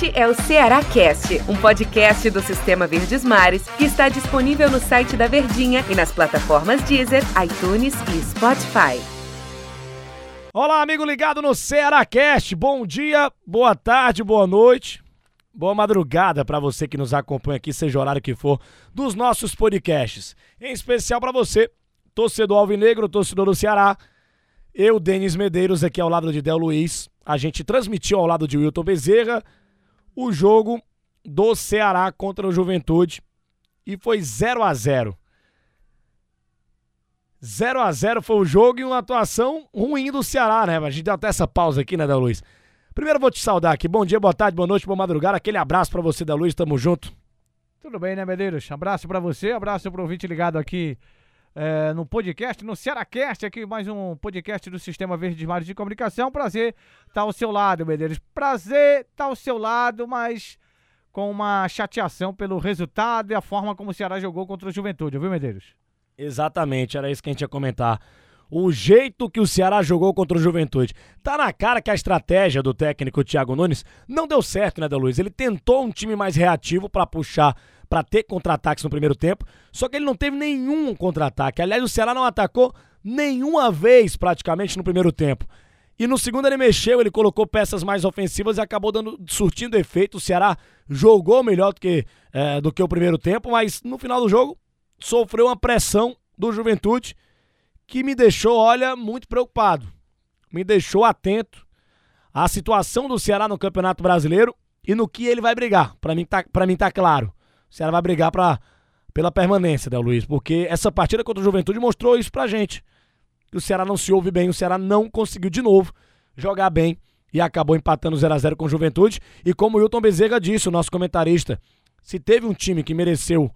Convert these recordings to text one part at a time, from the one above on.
Este é o Ceará Cast, um podcast do Sistema Verdes Mares que está disponível no site da Verdinha e nas plataformas Deezer, iTunes e Spotify. Olá, amigo ligado no Ceará Cast. Bom dia, boa tarde, boa noite. Boa madrugada para você que nos acompanha aqui, seja o horário que for, dos nossos podcasts. Em especial para você, torcedor alvinegro, torcedor do Ceará. Eu, Denis Medeiros, aqui ao lado de Del Luiz. A gente transmitiu ao lado de Wilton Bezerra o jogo do Ceará contra o Juventude e foi 0 a 0 0 a 0 foi o jogo e uma atuação ruim do Ceará, né? A gente deu até essa pausa aqui, né, Del Luiz? Primeiro vou te saudar aqui. Bom dia, boa tarde, boa noite, boa madrugada. Aquele abraço para você, Del Luiz. Tamo junto. Tudo bem, né, Medeiros? Abraço para você, abraço pro ouvinte ligado aqui é, no podcast, no Cearacast, aqui mais um podcast do Sistema Verde Mares de Comunicação. Prazer estar tá ao seu lado, Medeiros. Prazer estar tá ao seu lado, mas com uma chateação pelo resultado e a forma como o Ceará jogou contra o Juventude, viu, Medeiros? Exatamente, era isso que a gente ia comentar. O jeito que o Ceará jogou contra o Juventude. Tá na cara que a estratégia do técnico Thiago Nunes não deu certo, né, da Luiz? Ele tentou um time mais reativo para puxar, para ter contra-ataques no primeiro tempo, só que ele não teve nenhum contra-ataque. Aliás, o Ceará não atacou nenhuma vez praticamente no primeiro tempo. E no segundo ele mexeu, ele colocou peças mais ofensivas e acabou dando, surtindo efeito. O Ceará jogou melhor do que, é, do que o primeiro tempo, mas no final do jogo sofreu uma pressão do Juventude que me deixou, olha, muito preocupado. Me deixou atento à situação do Ceará no Campeonato Brasileiro e no que ele vai brigar. Para mim tá, mim tá claro. O Ceará vai brigar pra, pela permanência, Del Luiz, porque essa partida contra o Juventude mostrou isso pra gente. Que o Ceará não se ouve bem, o Ceará não conseguiu de novo jogar bem e acabou empatando 0 a 0 com o Juventude. E como o Wilton Bezerra disse, o nosso comentarista, se teve um time que mereceu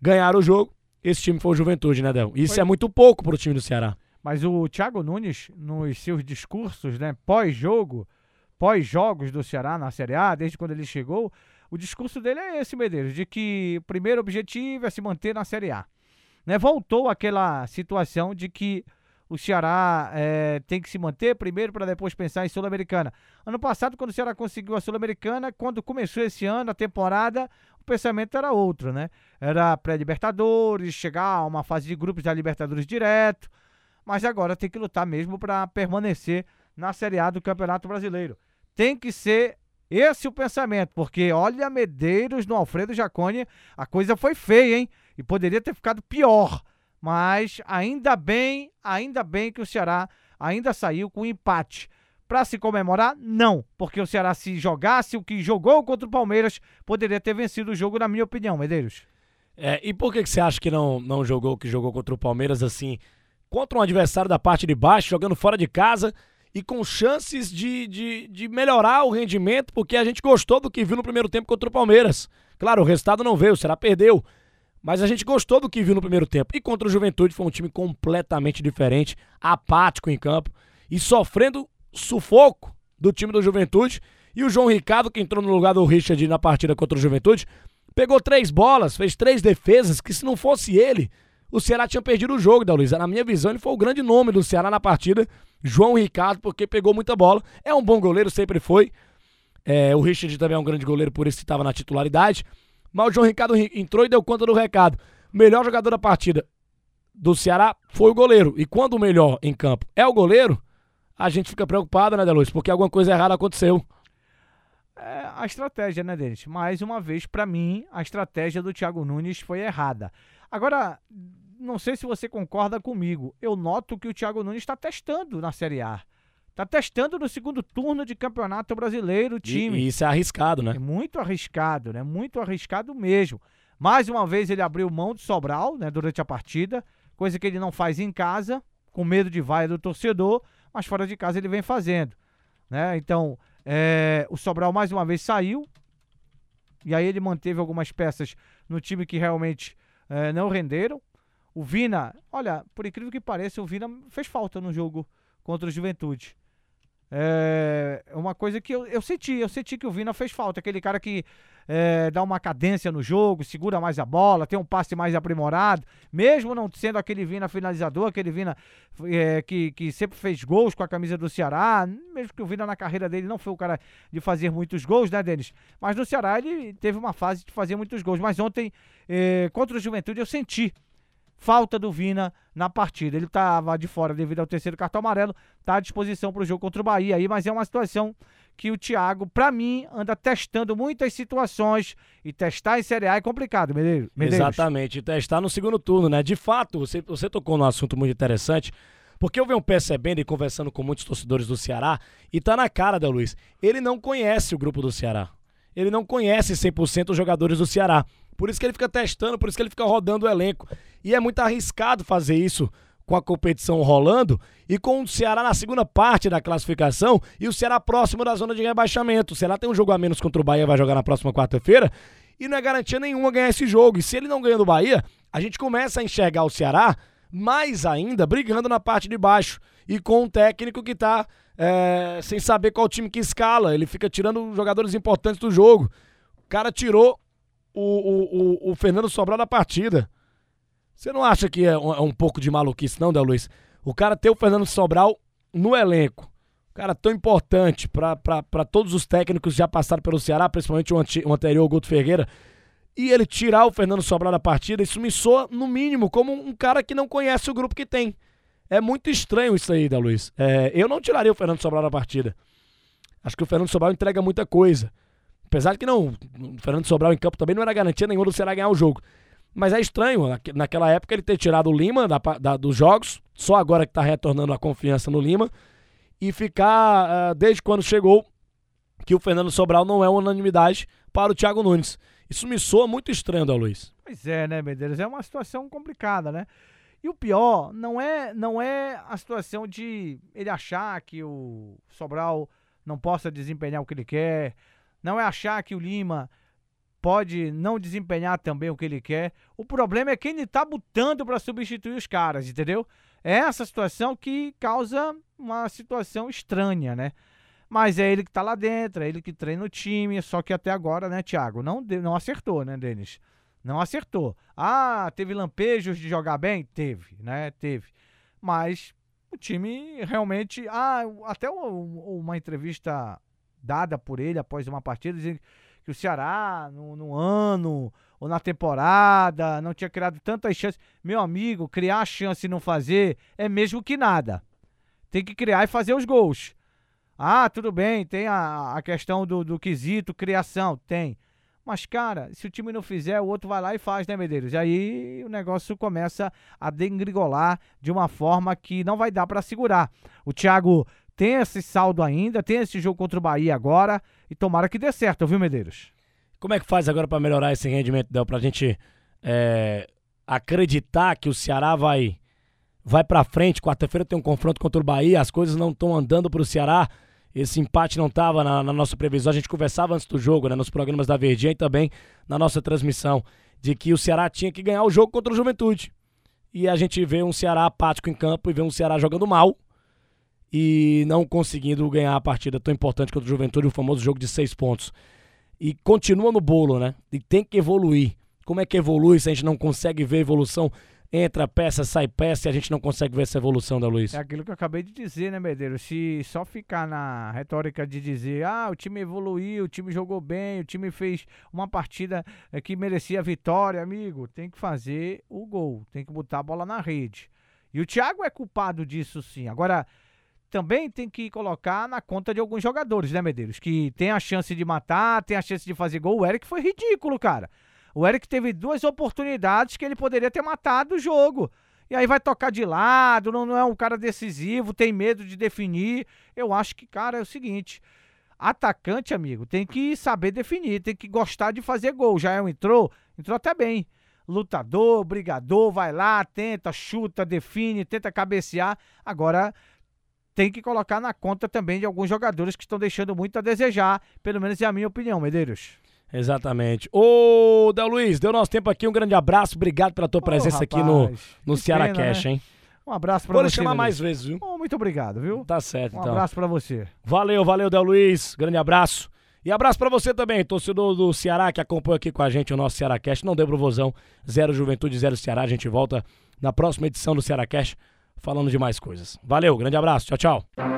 ganhar o jogo, esse time foi o Juventude, né, Del? Isso foi. é muito pouco pro time do Ceará. Mas o Thiago Nunes, nos seus discursos, né, pós-jogo, pós-jogos do Ceará na Série A, desde quando ele chegou, o discurso dele é esse, Medeiros, de que o primeiro objetivo é se manter na Série A. Né, voltou aquela situação de que o Ceará é, tem que se manter primeiro para depois pensar em Sul-Americana. Ano passado, quando o Ceará conseguiu a Sul-Americana, quando começou esse ano, a temporada, o pensamento era outro, né? Era pré-Libertadores, chegar a uma fase de grupos da Libertadores direto, mas agora tem que lutar mesmo para permanecer na Série A do Campeonato Brasileiro. Tem que ser esse o pensamento, porque olha Medeiros no Alfredo Jaconi, a coisa foi feia, hein? E poderia ter ficado pior. Mas ainda bem, ainda bem que o Ceará ainda saiu com empate. Para se comemorar, não, porque o Ceará se jogasse o que jogou contra o Palmeiras, poderia ter vencido o jogo, na minha opinião, Medeiros. É, e por que, que você acha que não, não jogou o que jogou contra o Palmeiras assim, contra um adversário da parte de baixo, jogando fora de casa e com chances de, de, de melhorar o rendimento, porque a gente gostou do que viu no primeiro tempo contra o Palmeiras. Claro, o resultado não veio, o Ceará perdeu. Mas a gente gostou do que viu no primeiro tempo. E contra o Juventude foi um time completamente diferente, apático em campo e sofrendo sufoco do time do Juventude. E o João Ricardo, que entrou no lugar do Richard na partida contra o Juventude, pegou três bolas, fez três defesas, que se não fosse ele, o Ceará tinha perdido o jogo, da Luiza. Na minha visão, ele foi o grande nome do Ceará na partida, João Ricardo, porque pegou muita bola. É um bom goleiro, sempre foi. É, o Richard também é um grande goleiro, por isso que estava na titularidade. Mas o João Ricardo entrou e deu conta do recado. melhor jogador da partida do Ceará foi o goleiro. E quando o melhor em campo é o goleiro, a gente fica preocupado, né, Deluz? Porque alguma coisa errada aconteceu. É a estratégia, né, Denis? Mais uma vez, para mim, a estratégia do Thiago Nunes foi errada. Agora, não sei se você concorda comigo. Eu noto que o Thiago Nunes está testando na Série A. Tá testando no segundo turno de Campeonato Brasileiro o time. E, e isso é arriscado, né? É muito arriscado, né? Muito arriscado mesmo. Mais uma vez ele abriu mão de Sobral, né, durante a partida, coisa que ele não faz em casa, com medo de vaia do torcedor, mas fora de casa ele vem fazendo, né? Então, é, o Sobral mais uma vez saiu, e aí ele manteve algumas peças no time que realmente é, não renderam. O Vina, olha, por incrível que pareça, o Vina fez falta no jogo contra o Juventude. É uma coisa que eu, eu senti, eu senti que o Vina fez falta. Aquele cara que é, dá uma cadência no jogo, segura mais a bola, tem um passe mais aprimorado, mesmo não sendo aquele Vina finalizador, aquele Vina é, que, que sempre fez gols com a camisa do Ceará, mesmo que o Vina na carreira dele não foi o cara de fazer muitos gols, né, Denis? Mas no Ceará ele teve uma fase de fazer muitos gols, mas ontem, é, contra o Juventude, eu senti falta do Vina na partida. Ele estava de fora devido ao terceiro cartão amarelo, está à disposição para o jogo contra o Bahia aí, mas é uma situação que o Thiago, para mim, anda testando muitas situações e testar em Série A é complicado, Medeiros. Exatamente, testar no segundo turno, né? De fato, você, você tocou num assunto muito interessante, porque eu venho percebendo e conversando com muitos torcedores do Ceará, e tá na cara, da Luiz, ele não conhece o grupo do Ceará. Ele não conhece 100% os jogadores do Ceará. Por isso que ele fica testando, por isso que ele fica rodando o elenco. E é muito arriscado fazer isso com a competição rolando e com o Ceará na segunda parte da classificação e o Ceará próximo da zona de rebaixamento. O Ceará tem um jogo a menos contra o Bahia, vai jogar na próxima quarta-feira e não é garantia nenhuma ganhar esse jogo. E se ele não ganha do Bahia, a gente começa a enxergar o Ceará mais ainda brigando na parte de baixo e com um técnico que tá é, sem saber qual time que escala. Ele fica tirando jogadores importantes do jogo. O cara tirou o, o, o, o Fernando Sobral da partida. Você não acha que é um, é um pouco de maluquice, não, Del Luiz? O cara ter o Fernando Sobral no elenco. Cara tão importante para todos os técnicos já passaram pelo Ceará, principalmente o, o anterior, Guto Ferreira. E ele tirar o Fernando Sobral da partida, isso me soa, no mínimo, como um cara que não conhece o grupo que tem. É muito estranho isso aí, Del Luiz. É, eu não tiraria o Fernando Sobral da partida. Acho que o Fernando Sobral entrega muita coisa. Apesar de que não, o Fernando Sobral em campo também não era garantia nenhuma do Ceará ganhar o jogo. Mas é estranho, naquela época, ele ter tirado o Lima da, da, dos jogos, só agora que está retornando a confiança no Lima, e ficar, uh, desde quando chegou, que o Fernando Sobral não é unanimidade para o Thiago Nunes. Isso me soa muito estranho, da Luiz. Pois é, né, Medeiros? É uma situação complicada, né? E o pior não é, não é a situação de ele achar que o Sobral não possa desempenhar o que ele quer, não é achar que o Lima pode não desempenhar também o que ele quer. O problema é quem ele tá botando para substituir os caras, entendeu? É essa situação que causa uma situação estranha, né? Mas é ele que tá lá dentro, é ele que treina o time, só que até agora, né, Thiago, não, não acertou, né, Denis? Não acertou. Ah, teve lampejos de jogar bem? Teve, né? Teve. Mas o time realmente. Ah, até uma entrevista dada por ele após uma partida, dizendo que o Ceará, no, no, ano ou na temporada, não tinha criado tantas chances. Meu amigo, criar chance e não fazer é mesmo que nada. Tem que criar e fazer os gols. Ah, tudo bem, tem a, a questão do, do quesito criação, tem. Mas, cara, se o time não fizer, o outro vai lá e faz, né, Medeiros? E aí o negócio começa a dengrigolar de uma forma que não vai dar para segurar. O Thiago tem esse saldo ainda, tem esse jogo contra o Bahia agora e tomara que dê certo, viu, Medeiros? Como é que faz agora para melhorar esse rendimento, Del, pra gente é, acreditar que o Ceará vai vai para frente? Quarta-feira tem um confronto contra o Bahia, as coisas não estão andando pro Ceará. Esse empate não estava na, na, nossa previsão. A gente conversava antes do jogo, né, nos programas da Verdinha e também na nossa transmissão, de que o Ceará tinha que ganhar o jogo contra o Juventude. E a gente vê um Ceará apático em campo e vê um Ceará jogando mal e não conseguindo ganhar a partida tão importante contra o Juventude, o famoso jogo de seis pontos. E continua no bolo, né? E tem que evoluir. Como é que evolui se a gente não consegue ver evolução? Entra peça, sai peça e a gente não consegue ver essa evolução da Luiz. É aquilo que eu acabei de dizer, né, Medeiros? Se só ficar na retórica de dizer, ah, o time evoluiu, o time jogou bem, o time fez uma partida eh, que merecia vitória, amigo, tem que fazer o gol, tem que botar a bola na rede. E o Thiago é culpado disso sim. Agora, também tem que colocar na conta de alguns jogadores, né, Medeiros? Que tem a chance de matar, tem a chance de fazer gol. O Eric foi ridículo, cara. O Eric teve duas oportunidades que ele poderia ter matado o jogo. E aí vai tocar de lado, não, não é um cara decisivo, tem medo de definir. Eu acho que, cara, é o seguinte: atacante, amigo, tem que saber definir, tem que gostar de fazer gol. Já é um entrou, entrou até bem. Lutador, brigador, vai lá, tenta, chuta, define, tenta cabecear. Agora tem que colocar na conta também de alguns jogadores que estão deixando muito a desejar, pelo menos é a minha opinião, Medeiros. Exatamente. Ô, Del Luiz, deu nosso tempo aqui, um grande abraço, obrigado pela tua presença aqui no, no Ceará pena, Cash, né? hein? Um abraço pra Vou você. Vou chamar mais vezes, viu? Oh, muito obrigado, viu? Tá certo, um então. Um abraço pra você. Valeu, valeu, Del Luiz. Grande abraço. E abraço para você também, torcedor do Ceará que acompanha aqui com a gente o nosso Ceará Cast. Não deu pro vozão, zero Juventude, zero Ceará. A gente volta na próxima edição do Ceará Cast falando de mais coisas. Valeu, grande abraço, tchau, tchau.